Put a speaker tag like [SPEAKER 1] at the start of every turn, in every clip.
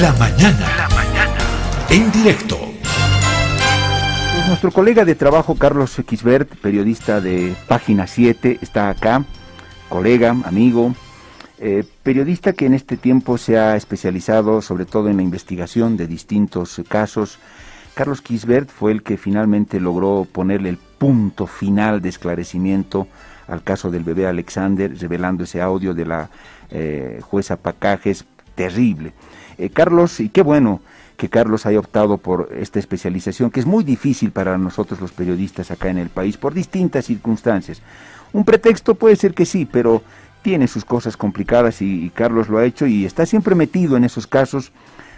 [SPEAKER 1] La mañana. La mañana. En directo.
[SPEAKER 2] Pues nuestro colega de trabajo, Carlos Xbert, periodista de Página 7, está acá. Colega, amigo, eh, periodista que en este tiempo se ha especializado sobre todo en la investigación de distintos casos. Carlos Kisbert fue el que finalmente logró ponerle el punto final de esclarecimiento al caso del bebé Alexander, revelando ese audio de la eh, jueza Pacajes, terrible. Eh, Carlos, y qué bueno que Carlos haya optado por esta especialización, que es muy difícil para nosotros los periodistas acá en el país, por distintas circunstancias. Un pretexto puede ser que sí, pero tiene sus cosas complicadas y, Carlos lo ha hecho y está siempre metido en esos casos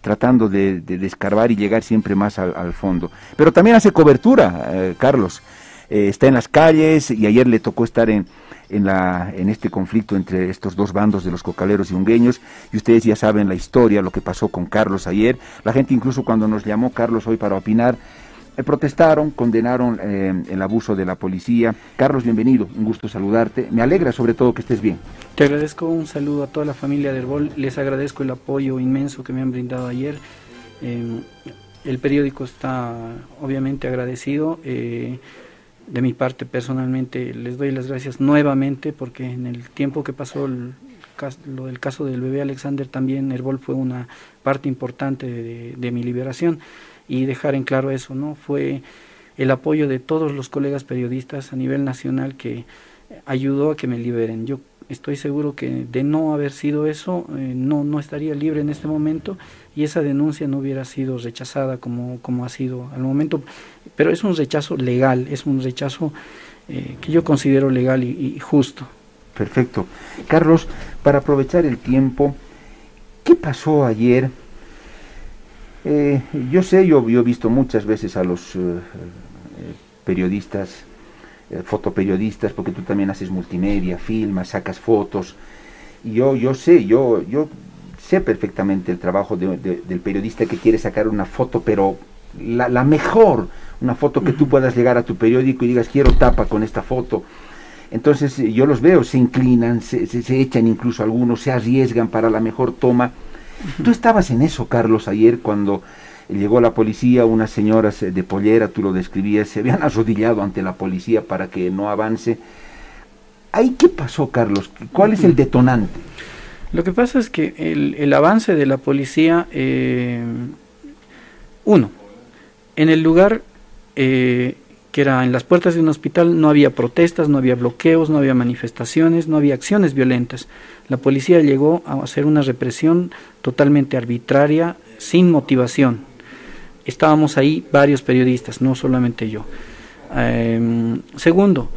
[SPEAKER 2] tratando de, de, descarbar y llegar siempre más al, fondo. Pero también hace cobertura, eh, Carlos. Eh, está en las calles y ayer le tocó estar en, en, la, en este conflicto entre estos dos bandos de los cocaleros y ungueños. Y ustedes ya saben la historia, lo que pasó con Carlos ayer. La gente incluso cuando nos llamó Carlos hoy para opinar, eh, protestaron, condenaron eh, el abuso de la policía. Carlos, bienvenido, un gusto saludarte. Me alegra sobre todo que estés bien.
[SPEAKER 3] Te agradezco un saludo a toda la familia de Herbol. Les agradezco el apoyo inmenso que me han brindado ayer. el periódico está obviamente agradecido. Eh, de mi parte personalmente les doy las gracias nuevamente porque en el tiempo que pasó el, lo del caso del bebé Alexander también Herbol fue una parte importante de, mi liberación y dejar en claro eso, ¿no? Fue el apoyo de todos los colegas periodistas a nivel nacional que ayudó a que me liberen. Yo estoy seguro que de no haber sido eso, eh, no, no estaría libre en este momento y esa denuncia no hubiera sido rechazada como, como ha sido al momento. Pero es un rechazo legal, es un rechazo eh, que yo considero legal y, justo.
[SPEAKER 2] Perfecto. Carlos, para aprovechar el tiempo, ¿qué pasó ayer? Eh, yo sé, yo, he visto muchas veces a los periodistas eh, fotoperiodistas, porque tú también haces multimedia, filmas, sacas fotos. Y yo, yo sé, yo, yo sé perfectamente el trabajo del periodista que quiere sacar una foto, pero la, la mejor, una foto que tú puedas llegar a tu periódico y digas, quiero tapa con esta foto. Entonces yo los veo, se inclinan, se, se, echan incluso algunos, se arriesgan para la mejor toma. Tú estabas en eso, Carlos, ayer cuando llegó la policía, unas señoras de pollera, tú lo describías, se habían arrodillado ante la policía para que no avance. ¿Ahí qué pasó, Carlos? ¿Cuál es el detonante?
[SPEAKER 3] Lo que pasa es que el, avance de la policía, eh, uno, en el lugar eh, que era en las puertas de un hospital no había protestas, no había bloqueos, no había manifestaciones, no había acciones violentas. La policía llegó a hacer una represión totalmente arbitraria, sin motivación estábamos ahí varios periodistas, no solamente yo. Em, segundo,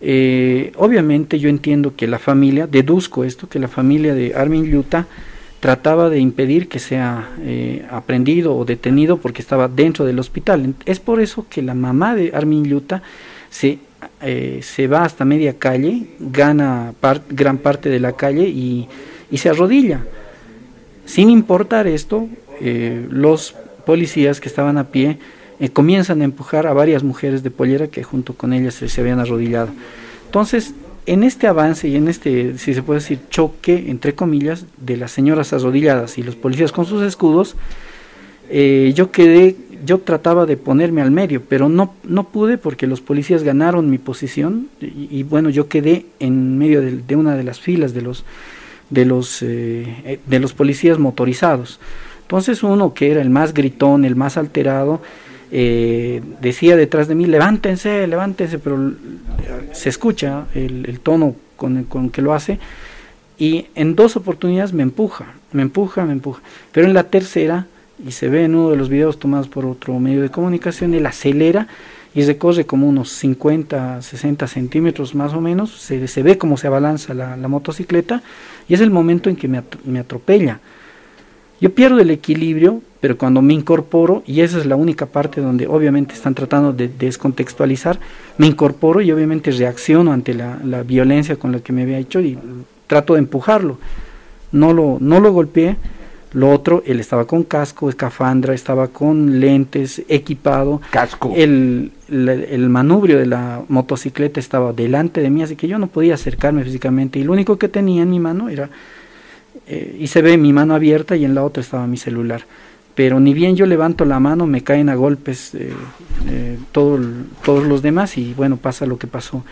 [SPEAKER 3] eh, obviamente yo entiendo que la familia, deduzco esto, que la familia de Armin Yuta trataba de impedir que sea eh, aprendido o detenido porque estaba dentro del hospital. Es por eso que la mamá de Armin Yuta se, eh, se va hasta media calle, gana gran parte de la calle y, y se arrodilla. Sin importar esto, los policías que estaban a pie eh, comienzan a empujar a varias mujeres de pollera que junto con ellas se, habían arrodillado. Entonces, en este avance y en este, si se puede decir, choque, entre comillas, de las señoras arrodilladas y los policías con sus escudos, eh, yo quedé, yo trataba de ponerme al medio, pero no, no pude porque los policías ganaron mi posición y, bueno, yo quedé en medio de, una de las filas de los, de los, eh, de los policías motorizados. Entonces uno que era el más gritón, el más alterado, eh, decía detrás de mí, levántense, levántense, pero se escucha el, tono con, con que lo hace y en dos oportunidades me empuja, me empuja, me empuja. Pero en la tercera, y se ve en uno de los videos tomados por otro medio de comunicación, él acelera y recorre como unos 50, 60 centímetros más o menos, se, se ve cómo se abalanza la, motocicleta y es el momento en que me, me atropella. Yo pierdo el equilibrio, pero cuando me incorporo, y esa es la única parte donde obviamente están tratando de descontextualizar, me incorporo y obviamente reacciono ante la, violencia con la que me había hecho y trato de empujarlo. No lo, no lo golpeé. Lo otro, él estaba con casco, escafandra, estaba con lentes, equipado.
[SPEAKER 2] Casco.
[SPEAKER 3] El, el manubrio de la motocicleta estaba delante de mí, así que yo no podía acercarme físicamente. Y lo único que tenía en mi mano era eh, y se ve mi mano abierta y en la otra estaba mi celular. Pero ni bien yo levanto la mano, me caen a golpes eh, eh, todo, todos los demás y bueno, pasa lo que pasó.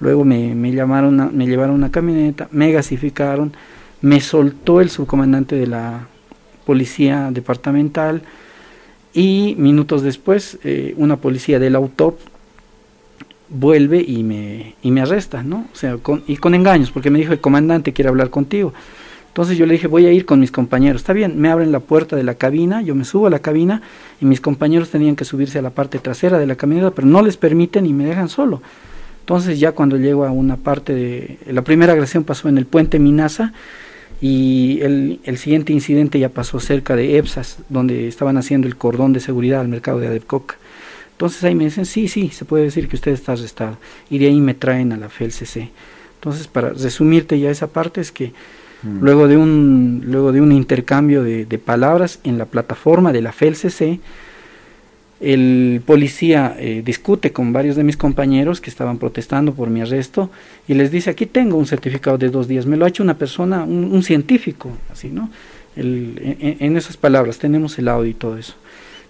[SPEAKER 3] Luego me, me llamaron, me llevaron a una camioneta, me gasificaron, me soltó el subcomandante de la policía departamental y minutos después una policía del AUTOP vuelve y me, y me arresta, ¿no? O sea, con, y con engaños, porque me dijo el comandante quiere hablar contigo. Entonces yo le dije, voy a ir con mis compañeros. Está bien, me abren la puerta de la cabina, yo me subo a la cabina y mis compañeros tenían que subirse a la parte trasera de la camioneta, pero no les permiten y me dejan solo. Entonces ya cuando llego a una parte de... La primera agresión pasó en el puente Minasa y el, el siguiente incidente ya pasó cerca de EPSAS, donde estaban haciendo el cordón de seguridad al mercado de Adepcoca. Entonces ahí me dicen, sí, sí, se puede decir que usted está arrestado. Y de ahí me traen a la FELCC. Entonces, para resumirte ya esa parte, es que mm. luego, de un, luego de un intercambio de, palabras en la plataforma de la FELCC, el policía eh, discute con varios de mis compañeros que estaban protestando por mi arresto y les dice, aquí tengo un certificado de dos días, me lo ha hecho una persona, un, científico, así, ¿no? en, en, esas palabras, tenemos el audio y todo eso.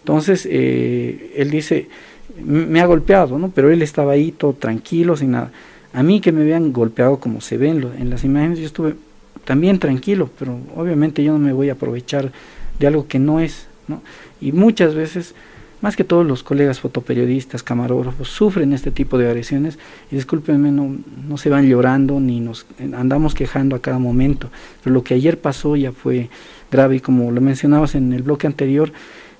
[SPEAKER 3] Entonces, eh, él dice, me ha golpeado, ¿no? Pero él estaba ahí todo tranquilo, sin nada. A mí que me habían golpeado como se ve en, las imágenes, yo estuve también tranquilo, pero obviamente yo no me voy a aprovechar de algo que no es, ¿no? Y muchas veces, más que todos los colegas fotoperiodistas, camarógrafos, sufren este tipo de agresiones y discúlpenme, no, no se van llorando ni nos andamos quejando a cada momento, pero lo que ayer pasó ya fue grave y como lo mencionabas en el bloque anterior,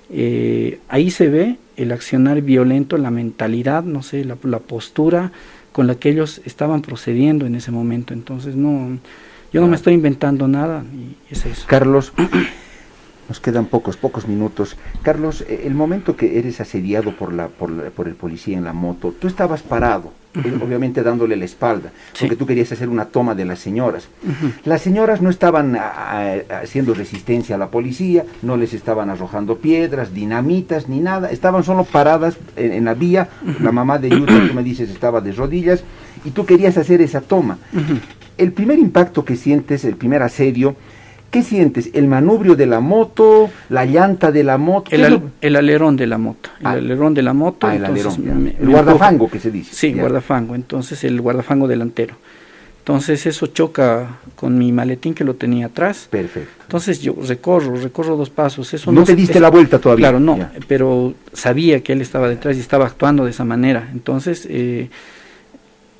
[SPEAKER 3] eh, ahí se ve el accionar violento, la mentalidad, no sé, la, postura con la que ellos estaban procediendo en ese momento. Entonces, no, yo no me estoy inventando nada y es eso.
[SPEAKER 2] Carlos, nos quedan pocos, pocos minutos. Carlos, eh, el momento que eres asediado por, la, por, por el policía en la moto, tú estabas parado obviamente dándole la espalda, porque tú querías hacer una toma de las señoras. Las señoras no estaban haciendo resistencia a la policía, no les estaban arrojando piedras, dinamitas, ni nada, estaban solo paradas en, la vía, la mamá de Yuta, tú me dices, estaba de rodillas, y tú querías hacer esa toma. El primer impacto que sientes, el primer asedio, ¿Qué sientes? ¿El manubrio de la moto? ¿La llanta de la moto?
[SPEAKER 3] El, alerón de la moto. El ah. alerón de la moto.
[SPEAKER 2] Ah, el alerón. el guardafango que se dice.
[SPEAKER 3] Sí, guardafango. Entonces el guardafango delantero. Entonces eso choca con mi maletín que lo tenía atrás.
[SPEAKER 2] Perfecto.
[SPEAKER 3] Entonces yo recorro, recorro dos pasos. Eso
[SPEAKER 2] no, te diste la vuelta todavía.
[SPEAKER 3] Claro, no, pero sabía que él estaba detrás y estaba actuando de esa manera. Entonces eh,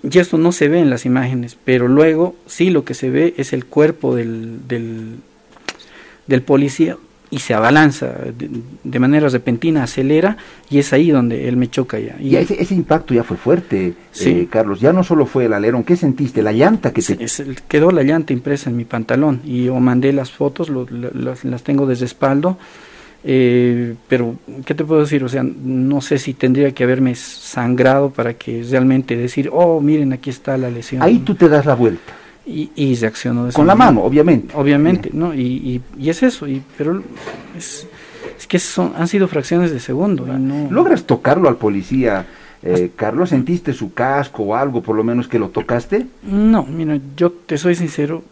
[SPEAKER 3] y esto no se ve en las imágenes, pero luego sí lo que se ve es el cuerpo del, del, policía y se abalanza de, manera repentina, acelera y es ahí donde él me choca ya.
[SPEAKER 2] Y, ese, ese, impacto ya fue fuerte, eh, Carlos. Ya no solo fue el alerón, ¿qué sentiste? La llanta que se...
[SPEAKER 3] quedó la llanta impresa en mi pantalón y yo mandé las fotos, las, las tengo de respaldo eh, pero, ¿qué te puedo decir? O sea, no sé si tendría que haberme sangrado para que realmente decir, oh, miren, aquí está la lesión.
[SPEAKER 2] Ahí tú te das la vuelta.
[SPEAKER 3] Y, y reacciono
[SPEAKER 2] de Con la mano, obviamente.
[SPEAKER 3] Obviamente, ¿no? Y, y, es eso, y, pero es, es que son, han sido fracciones de segundo. no...
[SPEAKER 2] ¿Logras tocarlo al policía? Eh, Carlos, ¿sentiste su casco o algo, por lo menos que lo tocaste?
[SPEAKER 3] No, mira, yo te soy sincero,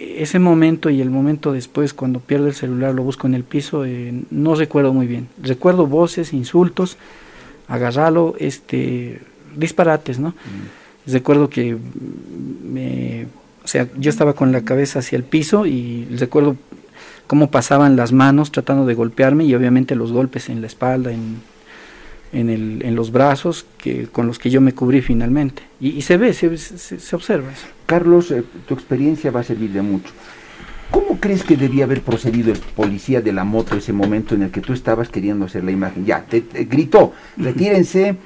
[SPEAKER 3] ese momento y el momento después, cuando pierdo el celular, lo busco en el piso, eh, no recuerdo muy bien. Recuerdo voces, insultos, agarralo, este, disparates, ¿no? Mm. Recuerdo que me, o sea, yo estaba con la cabeza hacia el piso y recuerdo cómo pasaban las manos tratando de golpearme y obviamente los golpes en la espalda, en, en, el, en los brazos que, con los que yo me cubrí finalmente. Y, se ve, se, se, observa eso.
[SPEAKER 2] Carlos, eh, tu experiencia va a servir de mucho. ¿Cómo crees que debía haber procedido el policía de la moto ese momento en el que tú estabas queriendo hacer la imagen? Ya, te, gritó, retírense.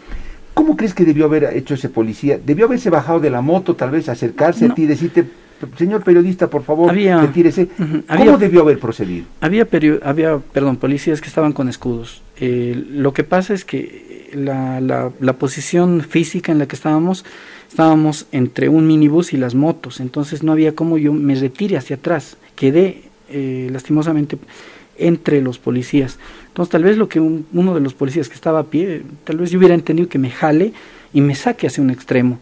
[SPEAKER 2] ¿Cómo crees que debió haber hecho ese policía? ¿Debió haberse bajado de la moto, tal vez acercarse a ti y decirte, señor periodista, por favor, retírese. ¿Cómo debió haber procedido?
[SPEAKER 3] Había, había perdón, policías que estaban con escudos. Eh, lo que pasa es que la, la, posición física en la que estábamos, estábamos entre un minibús y las motos, entonces no había como yo me retire hacia atrás. Quedé eh, lastimosamente entre los policías. Entonces tal vez lo que uno de los policías que estaba a pie, tal vez yo hubiera entendido que me jale y me saque hacia un extremo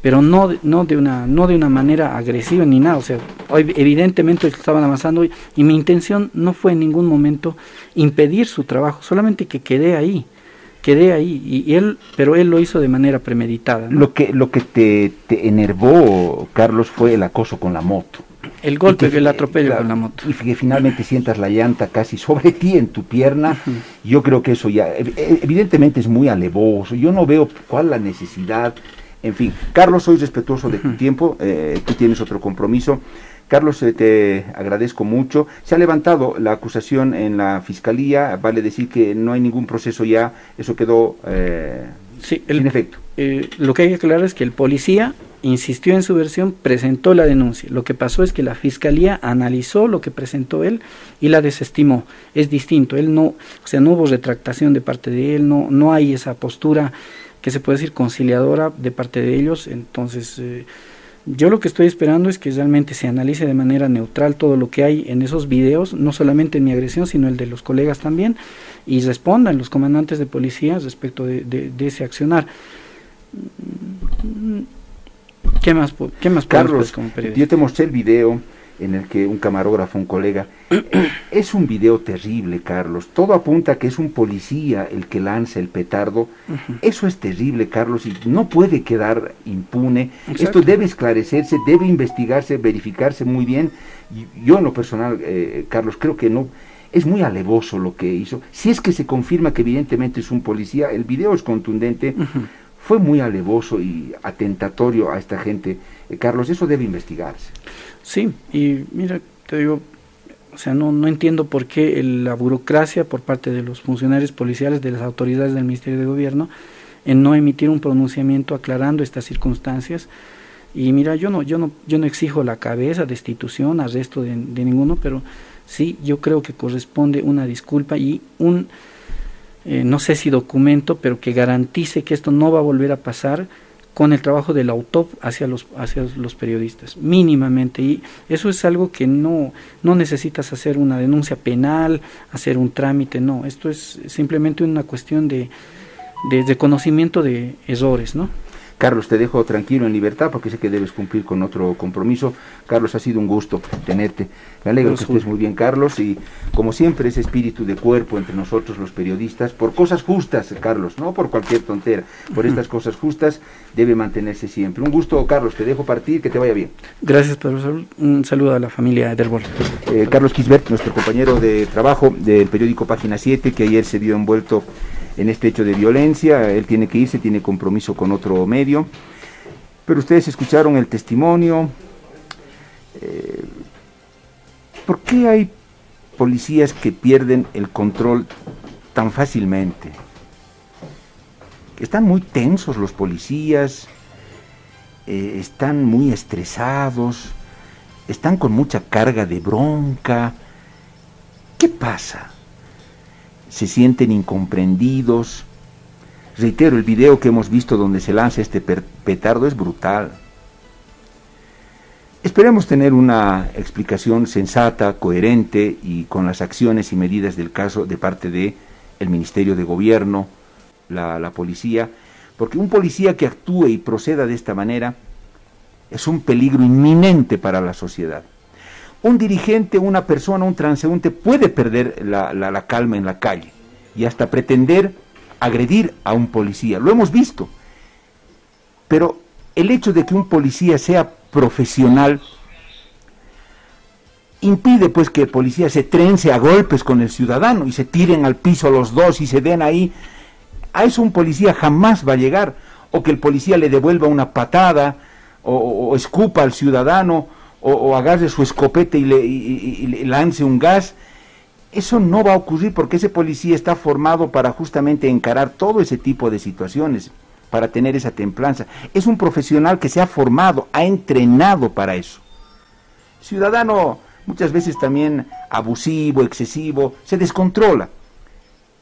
[SPEAKER 3] pero no, no, de una, no de una manera agresiva ni nada. O sea, evidentemente estaban avanzando y, y mi intención no fue en ningún momento impedir su trabajo, solamente que quedé ahí quedé ahí y, él pero él lo hizo de manera premeditada
[SPEAKER 2] lo que lo que te, te, enervó Carlos fue el acoso con la moto.
[SPEAKER 3] El golpe que, el atropello con la moto.
[SPEAKER 2] y que finalmente sientas la llanta casi sobre ti en tu pierna yo creo que eso ya evidentemente es muy alevoso yo no veo cuál la necesidad en fin, Carlos, soy respetuoso de tu tiempo, eh, tú tienes otro compromiso. Carlos, eh, te agradezco mucho. Se ha levantado la acusación en la fiscalía, vale decir que no hay ningún proceso ya, eso quedó eh,
[SPEAKER 3] sí, el, sin efecto. lo que hay que aclarar es que el policía insistió en su versión, presentó la denuncia. Lo que pasó es que la fiscalía analizó lo que presentó él y la desestimó. Es distinto, él no, o sea, no hubo retractación de parte de él, no, no hay esa postura que se puede decir conciliadora de parte de ellos. Entonces, eh, yo lo que estoy esperando es que realmente se analice de manera neutral todo lo que hay en esos videos, no solamente en mi agresión, sino el de los colegas también, y respondan los comandantes de policía respecto de, de, ese accionar. ¿Qué más, qué más
[SPEAKER 2] Carlos, como yo te mostré el video en el que un camarógrafo, un colega, es un video terrible, Carlos. Todo apunta a que es un policía el que lanza el petardo. Eso es terrible, Carlos, y no puede quedar impune. Esto debe esclarecerse, debe investigarse, verificarse muy bien. Yo en lo personal, eh, Carlos, creo que no es muy alevoso lo que hizo. Si es que se confirma que evidentemente es un policía, el video es contundente. Fue muy alevoso y atentatorio a esta gente. Eh, Carlos, eso debe investigarse.
[SPEAKER 3] Sí, y mira, te digo, o sea, no, no entiendo por qué la burocracia por parte de los funcionarios policiales, de las autoridades del Ministerio de Gobierno, en no emitir un pronunciamiento aclarando estas circunstancias. Y mira, yo no, yo no, yo no exijo la cabeza, destitución, arresto de, de ninguno, pero sí, yo creo que corresponde una disculpa y un, eh, no sé si documento, pero que garantice que esto no va a volver a pasar con el trabajo del autor hacia los, hacia los periodistas, mínimamente. Y eso es algo que no, no necesitas hacer una denuncia penal, hacer un trámite, no. Esto es simplemente una cuestión de, de reconocimiento de errores, ¿no?
[SPEAKER 2] Carlos, te dejo tranquilo en libertad porque sé que debes cumplir con otro compromiso. Carlos, ha sido un gusto tenerte. Me alegro que estés muy bien, Carlos, y como siempre, ese espíritu de cuerpo entre nosotros los periodistas, por cosas justas, Carlos, no por cualquier tontera, por estas cosas justas, debe mantenerse siempre. Un gusto, Carlos, te dejo partir, que te vaya bien.
[SPEAKER 3] Gracias, Pedro. Un saludo a la familia Ederbol.
[SPEAKER 2] Eh, Carlos Quisbert, nuestro compañero de trabajo del periódico Página 7, que ayer se vio envuelto en este hecho de violencia, él tiene que irse, tiene compromiso con otro medio, pero ustedes escucharon el testimonio. Eh, ¿Por qué hay policías que pierden el control tan fácilmente? Están muy tensos los policías, eh, están muy estresados, están con mucha carga de bronca. ¿Qué pasa? Se sienten incomprendidos. Reitero, el video que hemos visto donde se lanza este petardo es brutal. Esperemos tener una explicación sensata, coherente y con las acciones y medidas del caso de parte de el Ministerio de Gobierno, la, la policía, porque un policía que actúe y proceda de esta manera es un peligro inminente para la sociedad un dirigente, una persona, un transeúnte puede perder la, calma en la calle y hasta pretender agredir a un policía. Lo hemos visto. Pero el hecho de que un policía sea profesional impide pues que el policía se trence a golpes con el ciudadano y se tiren al piso los dos y se den ahí. A eso un policía jamás va a llegar. O que el policía le devuelva una patada o escupa al ciudadano o, agarre su escopete y le, lance un gas. Eso no va a ocurrir porque ese policía está formado para justamente encarar todo ese tipo de situaciones, para tener esa templanza. Es un profesional que se ha formado, ha entrenado para eso. Ciudadano muchas veces también abusivo, excesivo, se descontrola.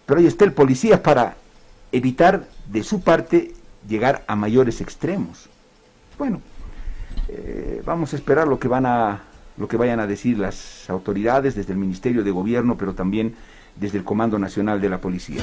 [SPEAKER 2] Pero ahí está el policía para evitar de su parte llegar a mayores extremos. Bueno, eh, vamos a esperar lo que van a lo que vayan a decir las autoridades desde el Ministerio de Gobierno, pero también desde el Comando Nacional de la Policía.